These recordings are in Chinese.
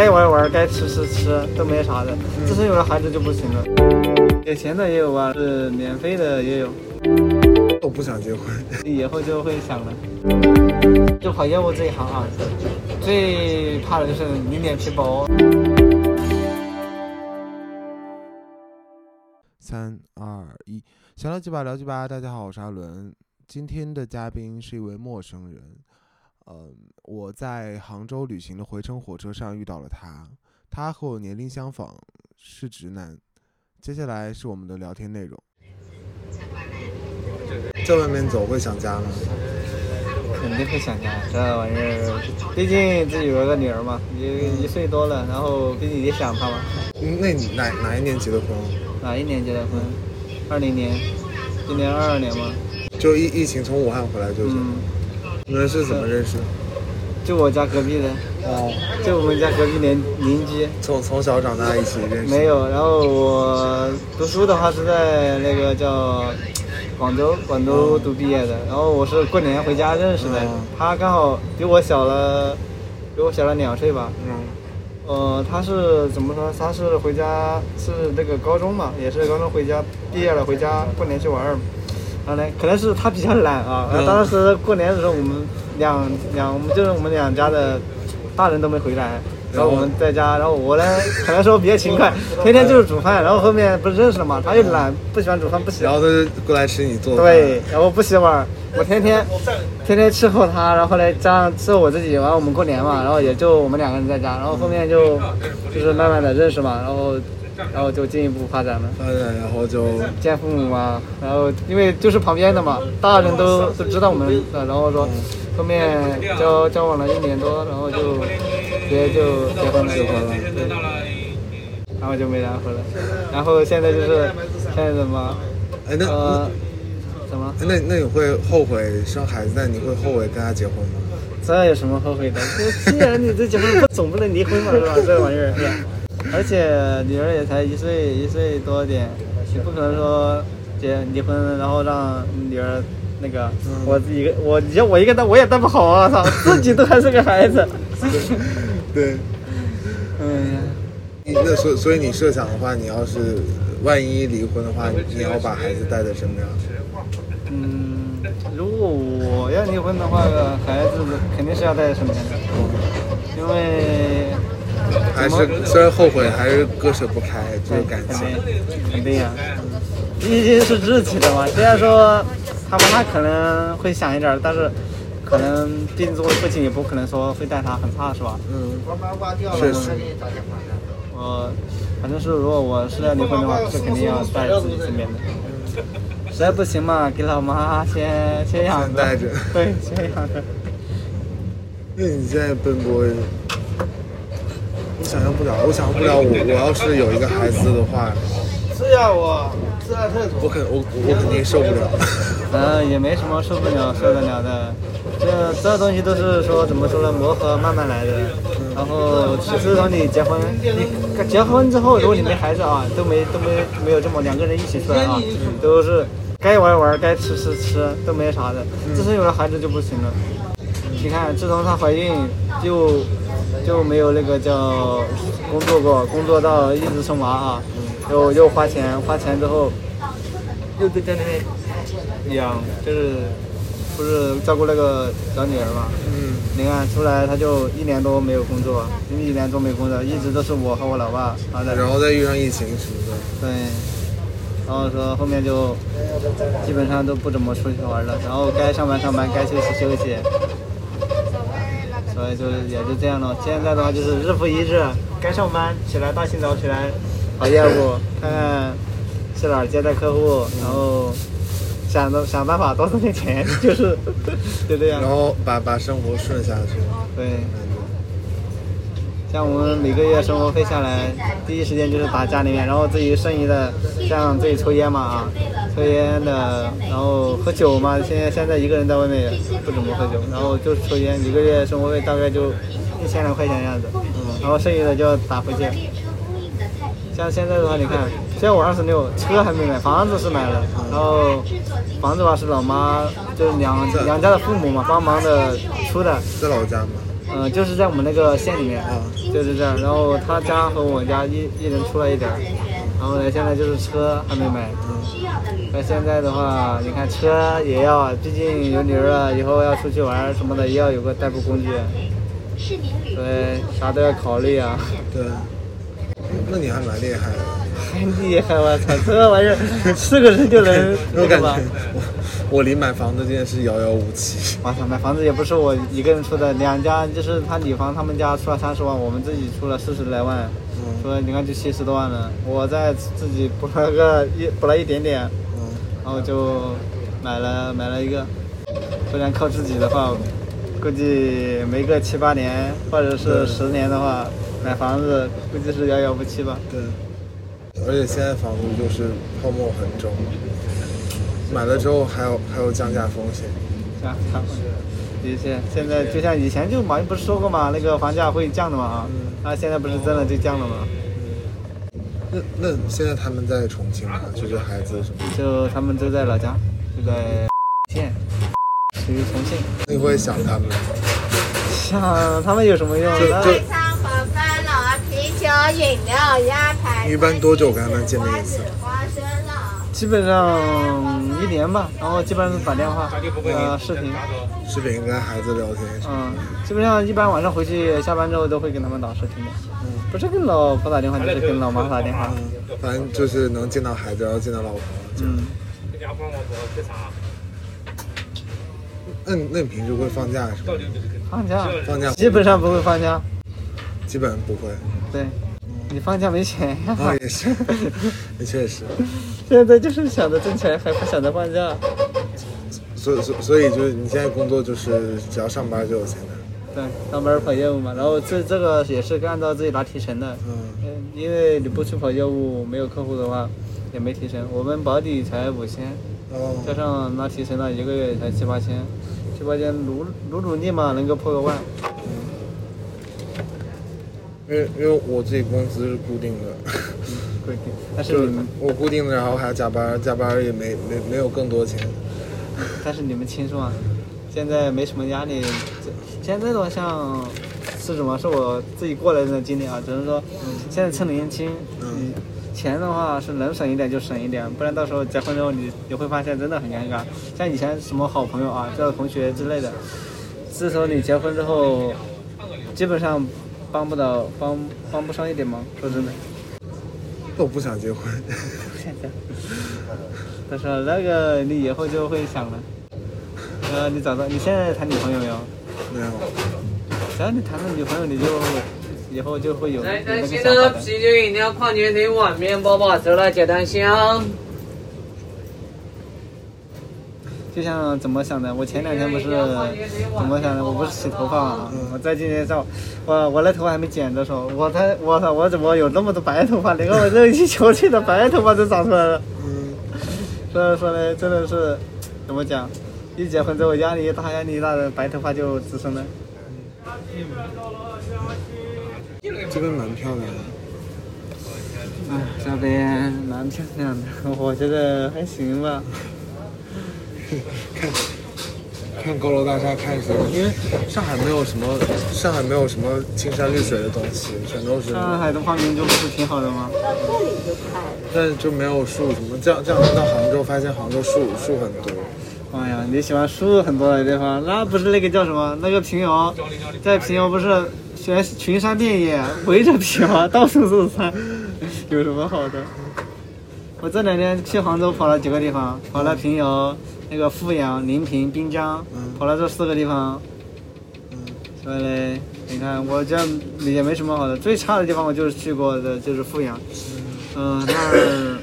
该玩玩，该吃吃吃，都没啥的。自从有了孩子就不行了。给钱的也有啊，是免费的也有。我不想结婚，以 后就会想了。就跑业务这一行啊，最怕的就是你脸皮薄。三二一，想聊几把聊几把。大家好，我是阿伦。今天的嘉宾是一位陌生人。嗯，我在杭州旅行的回程火车上遇到了他，他和我年龄相仿，是直男。接下来是我们的聊天内容。在外面走会想家吗？肯定会想家，这玩意儿，毕竟自己有个女儿嘛，一一岁多了，然后毕竟也想她嘛。那你哪哪一年结的婚？哪一年结的婚？二零年，今年二二年吗。就疫疫情从武汉回来就是。你们是怎么认识的？就我家隔壁的，哦，就我们家隔壁邻邻居。从从小长大一起认识？没有，然后我读书的话是在那个叫广州，广州读毕业的。然后我是过年回家认识的，他刚好比我小了，比我小了两岁吧。嗯。呃，他是怎么说？他是回家是那个高中嘛，也是高中回家毕业了，回家过年去玩儿。然后呢，可能是他比较懒啊。然后当时过年的时候，我们两两，我们就是我们两家的大人都没回来，然后我们在家。然后我呢，可能说比较勤快，天天就是煮饭。然后后面不是认识了嘛，他又懒，不喜欢煮饭，不喜欢。然后他就过来吃你做的。对，然后不洗碗，我天天天天伺候他。然后呢，加上伺候我自己。完了我们过年嘛，然后也就我们两个人在家。然后后面就就是慢慢的认识嘛，然后。然后就进一步发展了，发展，然后就见父母嘛，然后因为就是旁边的嘛，大人都都知道我们，然后说后面交交往了一年多，然后就直接就结婚了，结婚了，然后就没然后了，然后现在就是现在怎么？哎那什么？那那你会后悔生孩子？那你会后悔跟他结婚吗？这有什么后悔的？既然你这结婚，总不能离婚嘛，是吧？这玩意儿。而且女儿也才一岁一岁多点，你不可能说结离婚然后让女儿那个我自己我你我一个带我也带不好啊！操，自己都还是个孩子。对。嗯。那所所以你设想的话，你要是万一离婚的话，你要把孩子带在身边。嗯，如果我要离婚的话，孩子肯定是要带在身边的，因为。还是虽然后悔，还是割舍不开这个感情。肯定啊，毕竟是自己的嘛。虽然说他妈妈可能会想一点，但是可能毕竟作为父亲，也不可能说会带他很差，是吧？嗯，确实。我反正是，如果我是要离婚的话，是肯定要带自己身边的。实在不行嘛，给老妈先先养着。带着。对，先养着。那你现在奔波？我想象不了，我想象不了，我我要是有一个孩子的话，是呀，我自爱特我肯我我肯定受不了。嗯，也没什么受不了受得了的，这这东西都是说怎么说呢，磨合慢慢来的。然后其实说你结婚，你结婚之后，如果你没孩子啊，都没都没没有这么两个人一起出来啊，都是该玩玩，该吃吃吃，都没啥的。自从有了孩子就不行了。你看，自从她怀孕就。就没有那个叫工作过，工作到一直生娃啊，又又花钱，花钱之后又在家里面养，就是不是照顾那个小女儿嘛？嗯。你看出来他就一年多没有工作，一年多没工作，一直都是我和我老爸啊然后再遇上疫情什么的。对。然后说后面就基本上都不怎么出去玩了，然后该上班上班，该休息休息。所以就也就这样了。现在的话就是日复一日，该上班起来大清早起来跑业务，看看去哪儿接待客户，然后想着想办法多挣点钱，就是就这样。然后把把生活顺下去。对。像我们每个月生活费下来，第一时间就是打家里面，然后自己剩余的，像自己抽烟嘛啊，抽烟的，然后喝酒嘛，现在现在一个人在外面也不怎么喝酒，然后就抽烟，一个月生活费大概就一千来块钱样子，嗯，然后剩余的就打回去。像现在的话，你看，现在我二十六，车还没买，房子是买了，然后房子吧是老妈，就是两两家的父母嘛帮忙的出的，在老家吗？嗯、就是在我们那个县里面，啊，就是这样。然后他家和我家一一人出了一点儿，然后呢，现在就是车还没买。那现在的话，你看车也要，啊，毕竟有女儿了，以后要出去玩什么的，也要有个代步工具，对啥都要考虑啊。对，那你还蛮厉害的。太厉害我，操！这玩意儿四个人就能 我感觉？我我离买房子这件事遥遥无期。我操，买房子也不是我一个人出的，两家就是他女方他们家出了三十万，我们自己出了四十来万，嗯说你看就七十多万了，我再自己补了个一补了一点点，嗯，然后就买了买了一个，不然靠自己的话，估计没个七八年或者是十年的话，买房子估计是遥遥无期吧。对。而且现在房子就是泡沫很重，买了之后还有还有降价风险。降价风险，的确，现在就像以前就马云不是说过嘛，那个房价会降的嘛啊，嗯那现在不是真的就降了吗？那那现在他们在重庆吗？就是孩子什么？就他们都在老家，就在县，属于重庆。那你会想他们？想他们有什么用？那就饮料、鸭排。你一般多久跟他们见面一次花生了。基本上一年吧，然后基本上是打电话，呃，视频，视频跟孩子聊天？嗯，基本上一般晚上回去下班之后都会跟他们打视频的，嗯不是跟老婆打电话，就是跟老妈打电话，嗯，反正就是能见到孩子，然后见到老婆。嗯，那你那你平时会放假是吗？放假，放假基本上不会放假，基本不会。对，你放假没钱呀，啊，也是，也确实。现在就是想着挣钱，还不想着放假，所以所以所以就是你现在工作就是只要上班就有钱的。对，上班跑业务嘛，然后这这个也是按照自己拿提成的，嗯，嗯，因为你不去跑业务，没有客户的话，也没提成。我们保底才五千，加哦，上拿提成那，一个月才七八千，七八千努努努力嘛，能够破个万。因为因为我自己工资是固定的，固定，但是你，我固定的，然后还要加班，加班也没没没有更多钱。但是你们轻松啊，现在没什么压力。这现在的话，像是什么？是我自己过来的经历啊，只能说，现在趁年轻，嗯钱的话是能省一点就省一点，不然到时候结婚之后你你会发现真的很尴尬。像以前什么好朋友啊，叫同学之类的，自从你结婚之后，基本上帮不到帮帮不上一点忙。说真的，那我不想结婚。不想结婚。他说那个你以后就会想了，呃，你找到你现在谈女朋友没有？没有。只要你谈了女朋友，你就以后就会有有来，那个带新想法的。的啤酒、饮料、矿泉水、碗、面包、包手来接单箱。就像怎么想的，我前两天不是怎么想的？我不是洗头发嘛，我在今天上，我我那头发还没剪的时候，我才我操，我怎么有那么多白头发？连个我热气球气的白头发都长出来了。嗯，所以说呢，真的是怎么讲？一结婚之后压力一大，压力一大的白头发就滋生了。这个蛮漂亮的。哎，这边蛮漂亮的，我觉得还行吧。看看高楼大厦，看什么？因为上海没有什么，上海没有什么青山绿水的东西，全都是，上海的方面就不是挺好的吗？但是就没有树什么。这样这样到杭州，发现杭州树树很多。哎呀，你喜欢树很多的地方，那不是那个叫什么？那个平遥，在平遥不是全群山遍野，围着平遥到处都是山，有什么好的？我这两天去杭州跑了几个地方，跑了平遥、那个富阳、临平、滨江，嗯跑了这四个地方。嗯，所以嘞，你看我这也没什么好的，最差的地方我就是去过的就是富阳，嗯、那儿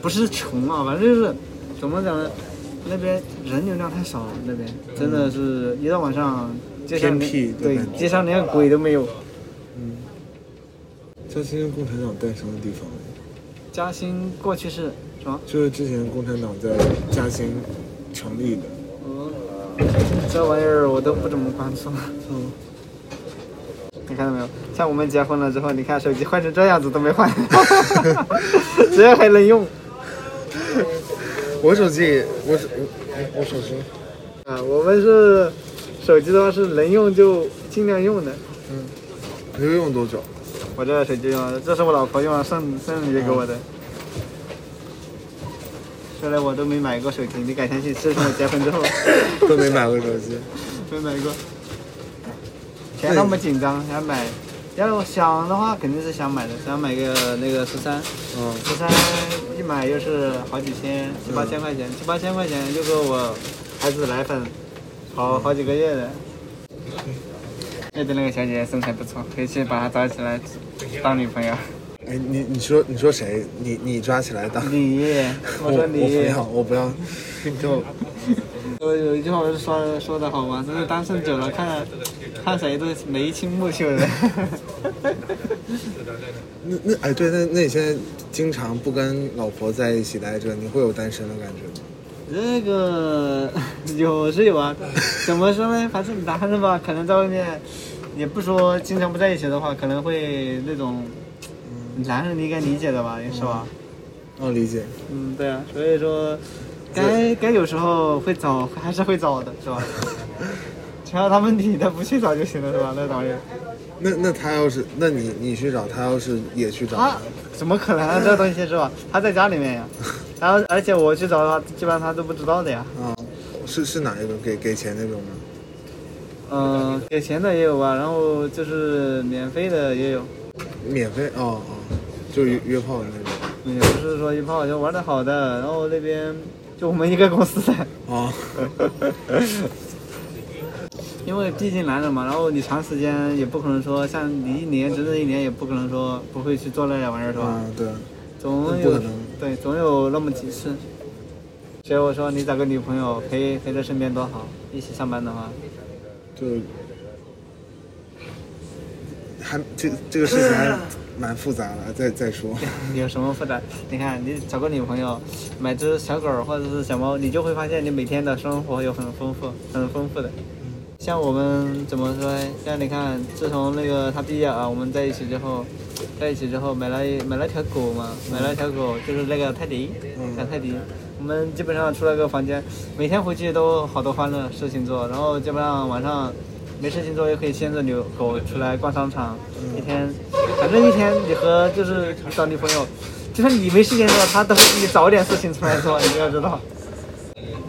不是穷啊，反正就是怎么讲呢？那边人流量太少了，那边真的是一到晚上街上偏僻连对街上连鬼都没有。嗯，嘉兴共产党诞生的地方，嘉兴过去是什么？就是之前共产党在嘉兴成立的。嗯，这玩意儿我都不怎么关注。嗯，你看到没有？像我们结婚了之后，你看手机换成这样子都没换，只要还能用。我手机，我手我我手机，啊，我们是手机的话是能用就尽量用的。你会用多久？我这手机用，这是我老婆用了圣圣诞节给我的。说来我都没买过手机，你敢相信？自从我结婚之后，都没买过手机。没买过。钱那么紧张，想买，要想的话肯定是想买的，想买个那个十三，嗯，十三一买又是好几千，七八千块钱，七八千块钱就够我孩子奶粉好好几个月的。那边那个小姐姐身材不错，可以去把她找起来当女朋友。哎，你你说你说谁？你你抓起来当？你，我我说你，我不要，我不要。就我有一句话不是说说的好吗？就是单身久了，看看谁都眉清目秀的。那那哎对，那那你现在经常不跟老婆在一起待着，你会有单身的感觉吗？这个有是有啊，怎么说呢？反正男人吧，可能在外面，也不说经常不在一起的话，可能会那种，男人你应该理解的吧，是吧？哦，理解。嗯，对啊，所以说，该该有时候会找，还是会找的，是吧？只要他们理的不去找就行了，是吧？那导演，那那他要是，那你你去找他，要是也去找他怎么可能啊？这东西是吧？他在家里面呀，然后而且我去找的话，基本上他都不知道的呀。啊？是是哪一种？给给钱那种吗？嗯，给钱的也有吧，然后就是免费的也有，免费？哦哦，就约约炮的那种。也不是说约炮就玩的好的，然后那边就我们一个公司的，哦，因为毕竟男人嘛，然后你长时间也不可能说像你一年整整一年也不可能说不会去做那点玩意儿是吧？啊对，总有对总有那么几次，所以我说你找个女朋友陪陪在身边多好，一起上班的话，就还这这个事情还 蛮复杂的，再再说。有什么复杂？你看，你找个女朋友，买只小狗儿或者是小猫，你就会发现你每天的生活有很丰富、很丰富的。像我们怎么说呢？像你看，自从那个他毕业啊，我们在一起之后，在一起之后买了一买了条狗嘛，买了条狗，就是那个泰迪，小泰迪。我们基本上出了个房间，每天回去都好多欢乐事情做，然后基本上晚上没事情做也可以牵着牛狗出来逛商场，一天，反正一天你和就是找女朋友，就算你没时间做，他都会给你找点事情出来做，你要知道。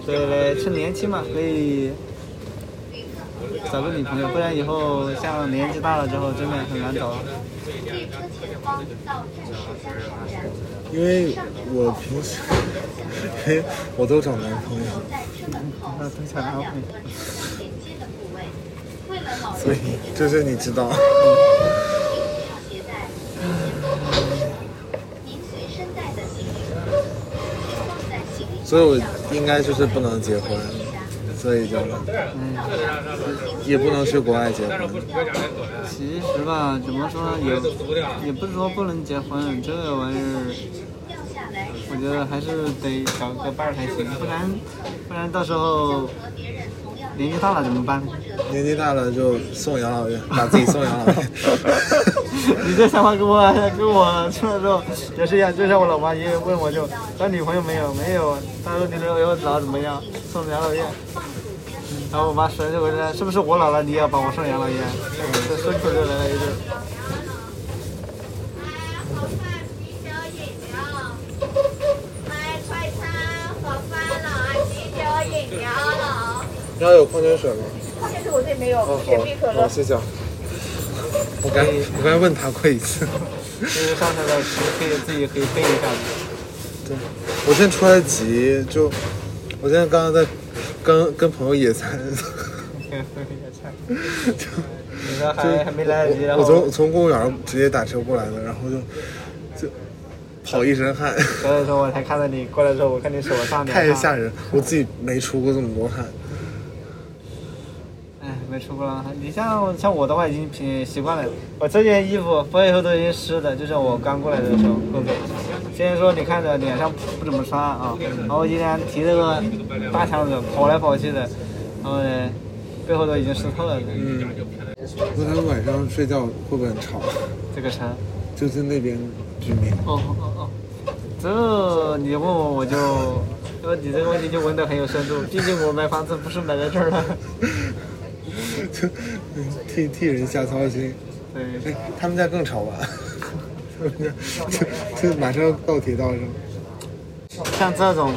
所以呢，趁年轻嘛，可以找个女朋友，不然以后像年纪大了之后，真的很难找。因为我平时，因 为我都找男朋友，那都想男朋友。所以就是你知道。所以我应该就是不能结婚，所以就嗯也不能去国外结婚。其实吧，怎么说，也也不是说不能结婚，这个玩意儿，我觉得还是得找个伴儿才行，不然不然到时候年纪大了怎么办？年纪大了就送养老院，把自己送养老院。你这想法跟我跟我说的时候也是一样，就像我老妈也问我就找女朋友没有？没有。她说你如果老怎么样？送养老院。然后我妈说就我说是不是我老了你也要把我送养老院？这顺口就来了一句。好饭、啤酒、饮料，买快餐、盒饭了，啤酒、饮料了。然后有矿泉水吗？矿泉水我这里没有哦，雪碧、可好，乐好，。谢谢啊。我刚我刚才问他过一次。就是上车的可以自己可以背一下子。对，我现在出来急，就我现在刚刚在跟跟朋友野餐，就你说还还没来得及，然我从从公园直接打车过来的，然后就就跑一身汗，所以说我才看到你过来之后，我看你手上太吓人，我自己没出过这么多汗。哎，没出过了。你像像我的话，已经挺习惯了。我这件衣服脱以后都已经湿的，就是我刚过来的时候。虽然说你看着脸上不怎么穿啊，然后今天提着个大箱子跑来跑去的，然后呢，背后都已经湿透了。嗯，那他们晚上睡觉会不会很吵？这个车，就是那边居民。哦哦哦，这你问我我就，因为你这个问题就问得很有深度。毕竟我买房子不是买在这儿的。就 替替人瞎操心。对，哎，他们家更吵吧？就就马上到铁道上。像这种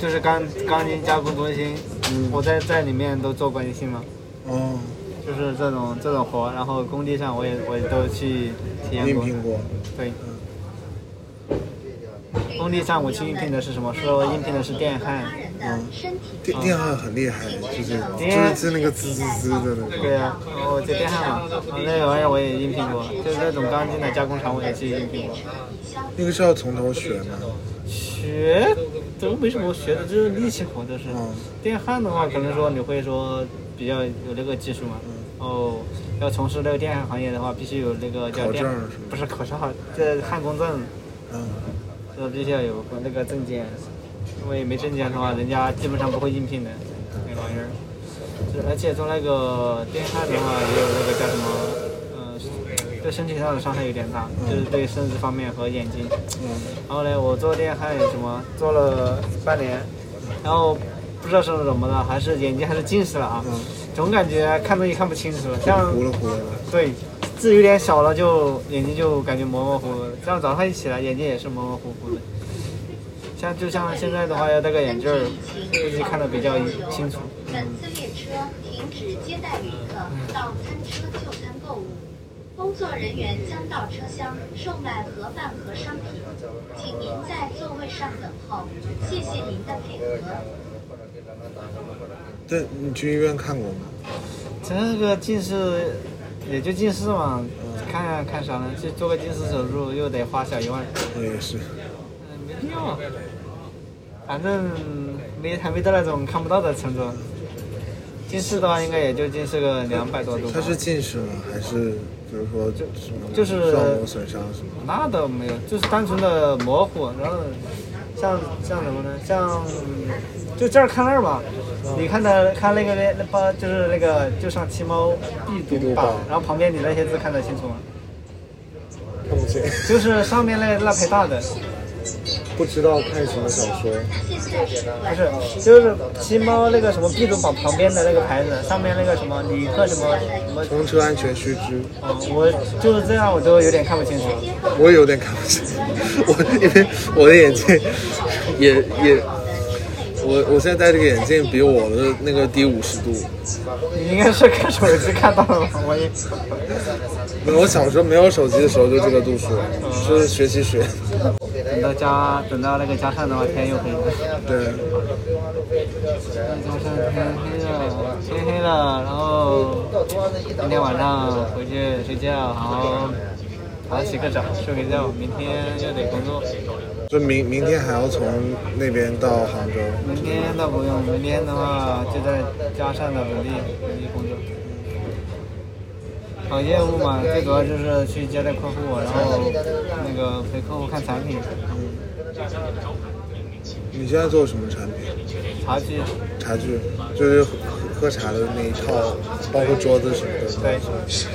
就是钢钢筋加工中心，嗯我在在里面都做过一些嘛，哦，就是这种这种活，然后工地上我也我也都去体验过。应聘过。对，工地上我去应聘的是什么？说应聘的是电焊。嗯，电电焊很厉害，就是就是是那个滋滋滋的那种。对呀、我就电焊嘛，那个玩意儿我也应聘过，就是那种钢筋的加工厂我也去应聘过。那个是要从头学吗？学都没什么学的，就是力气活，就是。嗯。电焊的话，可能说你会说比较有那个技术嘛。哦，要从事那个电焊行业的话，必须有那个叫电不是考照，这焊工证，嗯，这必须要有个那个证件，因为没证件的话，人家基本上不会应聘的那个玩意儿。是而且做那个电焊的话，也有那个叫什么，呃，对身体上的伤害有点大，就是对身子方面和眼睛。嗯然后呢，我做电焊有什么做了半年，然后不知道是怎么了，还是眼睛还是近视了啊，嗯总感觉看东西看不清楚，像糊了糊了的。对字有点小了就眼睛就感觉模模糊糊的，这样早上一起来眼睛也是模模糊糊的。像就像现在的话要戴个眼镜儿，估计看得比较清楚。本次列车停止接待旅客到餐车就餐购物，工作人员将到车厢售卖盒饭和商品，请您在座位上等候，谢谢您的配合。对，你去医院看过吗？这个近视也就近视嘛，看呀看啥呢？去做个近视手术又得花小一万，我也是。嗯，没必要。反正没还没到那种看不到的程度。近视的话，应该也就近视个两百多度吧。他是近视吗？还是比如说就是就是膜损伤什么？那倒没有，就是单纯的模糊。然后像像什么呢？像就这儿看那儿吧，你看的看那个那那包就是那个就像七猫必读榜，然后旁边你那些字看得清楚吗？看不清，就是上面那那排大的，不知道看什么小说。不是，就是七猫那个什么必读榜旁边的那个牌子，上面那个什么旅客什么什么，乘车安全须知，嗯，我就是这样，我都有点看不清楚。我也有点看不清，我因为我的眼镜也也，我我现在戴这个眼镜比我的那个低五十度。你应该是看手机看到了吧？我也。我小时候没有手机的时候就这个度数，是学习学。等到加等到那个加上的话，天又黑了。对，加上天黑了，天黑了，然后今天晚上回去睡觉，好好好好洗个澡，睡个觉，明天又得工作。就明明天还要从那边到杭州。明天倒不用，明天的话就在加上的本地本地工作。跑业务嘛，最主要就是去接待客户，然后那个陪客户看产品，你现在做什么产品？茶具，茶具，就是喝喝茶的那一套，包括桌子什么的。对，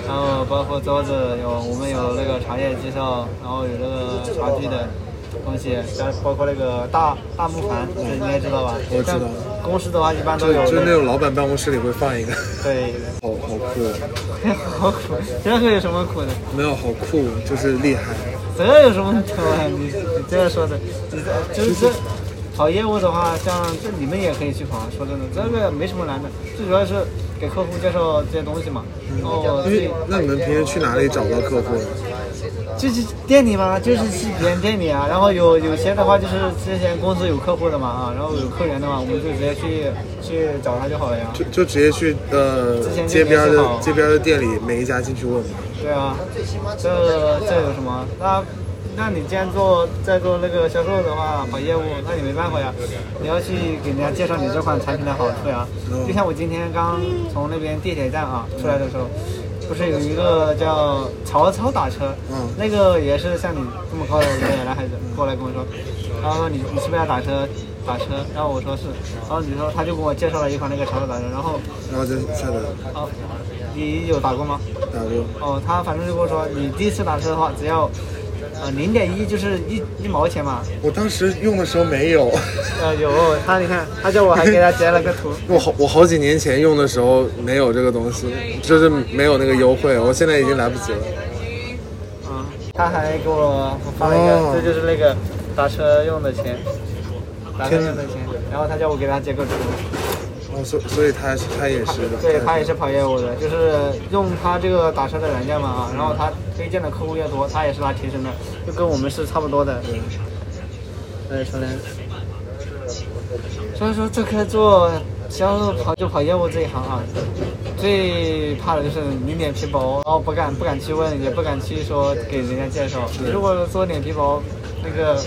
然后包括桌子有我们有那个茶叶介绍，然后有那个茶具的东西，像包括那个大大木盘，这你应该知道吧？我知道公司的话一般都有就就是那种老板办公室里会放一个，对，好 好酷，好酷，这个有什么苦的？没有好酷，就是厉害。这有什么苦啊？你你这样说的，你这就是这跑业务的话，像这你们也可以去跑。说真的，这个没什么难的，最主要是给客户介绍这些东西嘛。哦，因为那你们平时去哪里找到客户呢？就是店里嘛，就是去别人店里啊。然后有有些的话，就是之前公司有客户的嘛啊，然后有客源的话，我们就直接去去找他就好了呀。就就直接去呃街边的街边的店里每一家进去问嘛。对啊，这这有什么？那那你既然做在做那个销售的话，跑业务，那你没办法呀，你要去给人家介绍你这款产品的好处呀。嗯就像我今天刚从那边地铁站啊出来的时候，不是有一个叫曹操打车，嗯。那个也是像你这么高的一个男孩子过来跟我说，然后说你你是不是要打车？打车，然后我说是，然后你说他就给我介绍了一款那个曹操打车，然后然后就下载哦，你有打过吗？打过，哦，他反正就跟我说，你第一次打车的话，只要啊，零点一就是一一毛钱嘛。我当时用的时候没有，呃，有他，你看，他叫我还给他截了个图。我好我好几年前用的时候没有这个东西，就是没有那个优惠，我现在已经来不及了。啊，他还给我发了一个，哦这就是那个打车用的钱，打车用的钱。然后他叫我给他截个图。哦，所所以他他也是，对他也是跑业务的，就是用他这个打车的软件嘛啊，然后他推荐的客户越多，他也是拿提成的，就跟我们是差不多的。对，所以所以说这个做销售跑就跑业务这一行啊，最怕的就是你脸皮薄，然后不敢不敢去问，也不敢去说给人家介绍。如果说脸皮薄，那个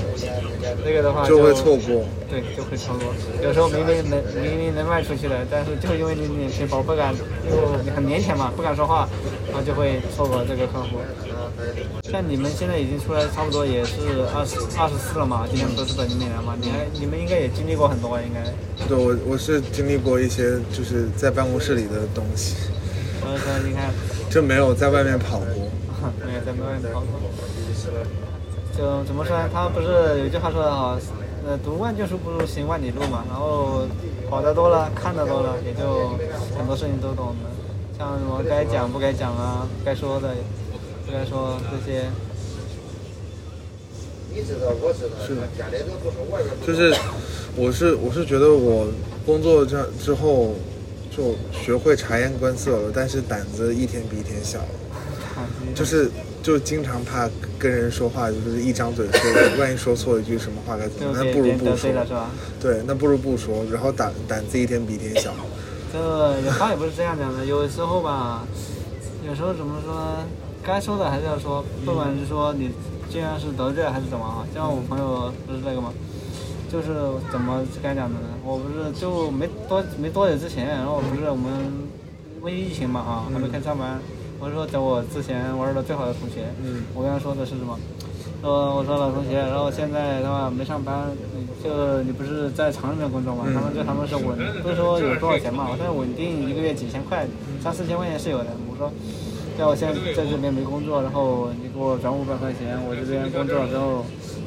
那个的话就会错过。对，就会错过。有时候明明能明明能卖出去的，但是就因为你脸皮薄，不敢，就很腼腆嘛，不敢说话，然后就会错过这个客户。像你们现在已经出来差不多也是二十二十四了嘛，今年不是本命年嘛，你还你们应该也经历过很多，应该。对，我我是经历过一些就是在办公室里的东西，所以说你看，就没有在外面跑过。没有在外面跑过。就怎么说呢？他不是有句话说的好，呃，读万卷书不如行万里路嘛。然后跑得多了，看得多了，也就很多事情都懂了。像什么该讲不该讲啊，该说的不该说这些。是的，就是我是我是觉得我工作这之后就学会察言观色了，但是胆子一天比一天小了，就是就经常怕跟人说话，就是一张嘴说，万一说错一句什么话该怎么办？那不如不说。了是吧？对，那不如不说，然后胆胆子一天比一天小。这有话也不是这样讲的，有时候吧，有时候怎么说呢？该说的还是要说，不管是说你既然是得罪了还是怎么啊，像我朋友不是那个吗？就是怎么该讲的呢？我不是就没多没多久之前，然后不是我们因为疫情嘛哈，还没开始上班，我说找我之前玩的最好的同学，嗯我跟他说的是什么？说我说老同学，然后现在的话没上班，就你不是在厂里面工作嘛？他们就他们是稳，不是说有多少钱嘛？我说稳定一个月几千块，三四千块钱是有的。我说，要我现在在这边没工作，然后你给我转五百块钱，我这边工作了之后，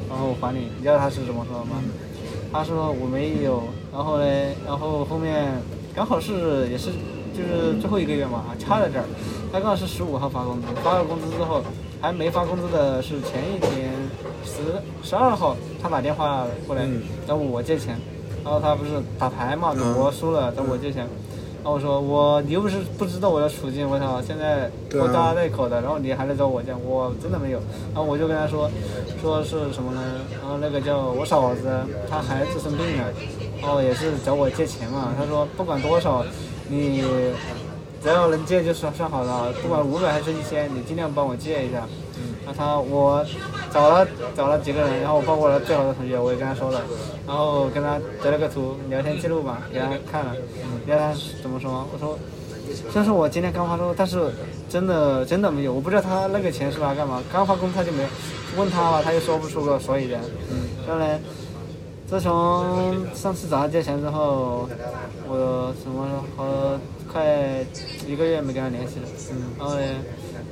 然后还你。你知道他是怎么说的吗？他说我没有，然后呢，然后后面刚好是也是就是最后一个月嘛，差在这儿，他刚好是十五号发工资，发了工资之后。还没发工资的是前一天十十二号，他打电话过来找我借钱，然后他不是打牌嘛，赌博输了找我借钱，然后我说我你又不是不知道我的处境，我操，现在我大家带口的，然后你还来找我借，我真的没有，然后我就跟他说，说是什么呢？然后那个叫我嫂子，她孩子生病了，然后也是找我借钱嘛，他说不管多少，你。只要能借就算算好了，不管五百还是一千，你尽量帮我借一下。那他我找了找了几个人，然后我包括了最好的同学，我也跟他说了，然后跟他截了个图聊天记录吧，给他看了。你知道他怎么说？我说，虽然说我今天刚发工，但是真的真的没有，我不知道他那个钱是拿干嘛。刚发工他就没有，问他吧，他又说不出个所以然。嗯后来，自从上次找他借钱之后，我什么和。快一个月没跟他联系了，嗯，然后呢，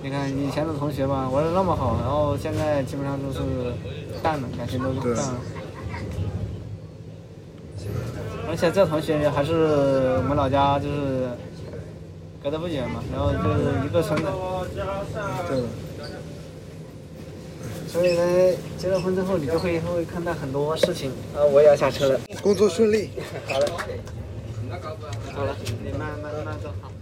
你看以前的同学吧，玩的那么好，然后现在基本上都是淡了，感情都是淡了。而且这同学还是我们老家，就是隔得不远嘛，然后就是一个村的。对。所以呢，结了婚之后，你就会会看到很多事情。啊，我也要下车了。工作顺利。好了。好了，你慢慢慢走好。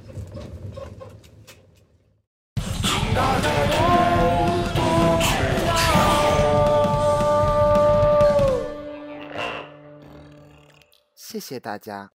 谢谢大家。